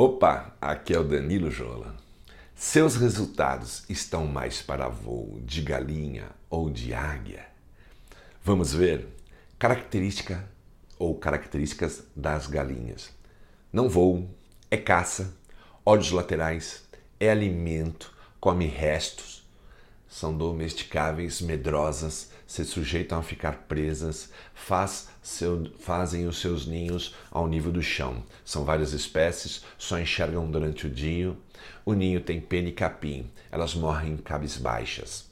Opa, aqui é o Danilo Jola. Seus resultados estão mais para voo de galinha ou de águia? Vamos ver característica ou características das galinhas. Não voam, é caça, olhos laterais, é alimento, come restos, são domesticáveis, medrosas, se sujeitam a ficar presas, faz seu, fazem os seus ninhos ao nível do chão. São várias espécies, só enxergam durante o dia. O ninho tem pena e capim, elas morrem cabisbaixas.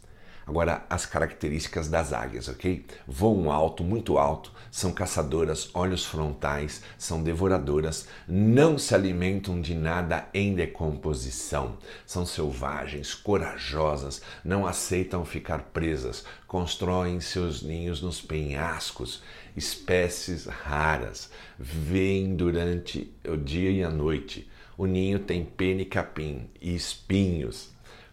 Agora, as características das águias, ok? Voam alto, muito alto, são caçadoras, olhos frontais, são devoradoras, não se alimentam de nada em decomposição, são selvagens, corajosas, não aceitam ficar presas, constroem seus ninhos nos penhascos, espécies raras, vêm durante o dia e a noite. O ninho tem pena e capim e espinhos,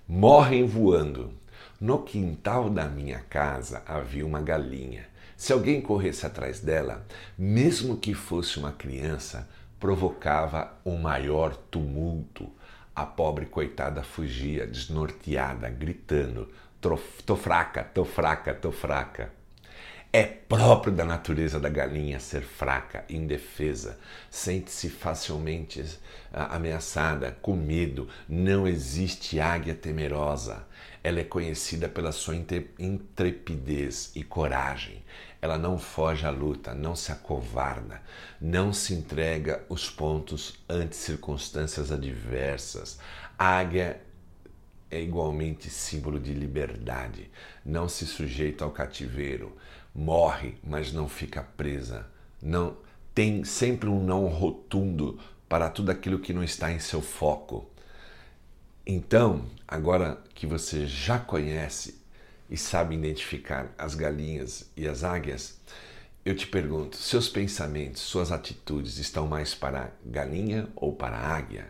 morrem voando no quintal da minha casa havia uma galinha. Se alguém corresse atrás dela, mesmo que fosse uma criança, provocava o maior tumulto. A pobre coitada fugia, desnorteada, gritando: tô fraca, tô fraca, tô fraca. É próprio da natureza da galinha ser fraca, indefesa, sente-se facilmente ah, ameaçada, com medo. Não existe águia temerosa. Ela é conhecida pela sua intrepidez e coragem. Ela não foge à luta, não se acovarda, não se entrega os pontos ante circunstâncias adversas. A águia é igualmente símbolo de liberdade, não se sujeita ao cativeiro, morre, mas não fica presa, não tem sempre um não rotundo para tudo aquilo que não está em seu foco. Então, agora que você já conhece e sabe identificar as galinhas e as águias, eu te pergunto: seus pensamentos, suas atitudes estão mais para galinha ou para águia?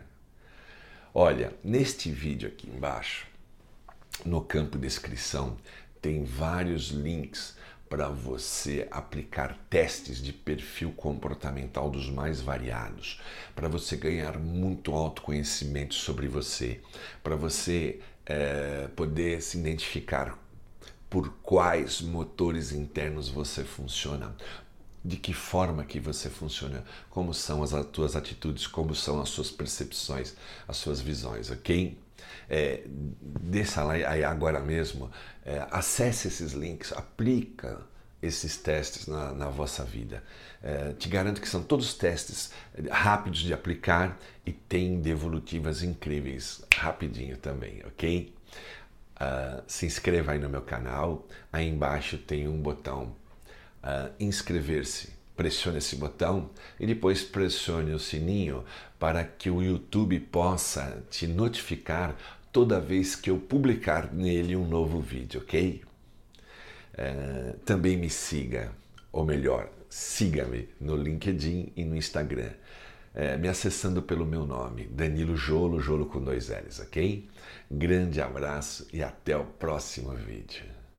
Olha, neste vídeo aqui embaixo, no campo descrição, tem vários links para você aplicar testes de perfil comportamental dos mais variados, para você ganhar muito autoconhecimento sobre você, para você é, poder se identificar por quais motores internos você funciona, de que forma que você funciona, como são as tuas atitudes, como são as suas percepções, as suas visões, ok? É, desça lá agora mesmo, é, acesse esses links, aplica esses testes na, na vossa vida. É, te garanto que são todos testes rápidos de aplicar e tem devolutivas incríveis rapidinho também, ok? Uh, se inscreva aí no meu canal, aí embaixo tem um botão uh, inscrever-se. Pressione esse botão e depois pressione o sininho para que o YouTube possa te notificar toda vez que eu publicar nele um novo vídeo, ok? Uh, também me siga, ou melhor, siga-me no LinkedIn e no Instagram, uh, me acessando pelo meu nome, Danilo Jolo, Jolo com dois L's, ok? Grande abraço e até o próximo vídeo.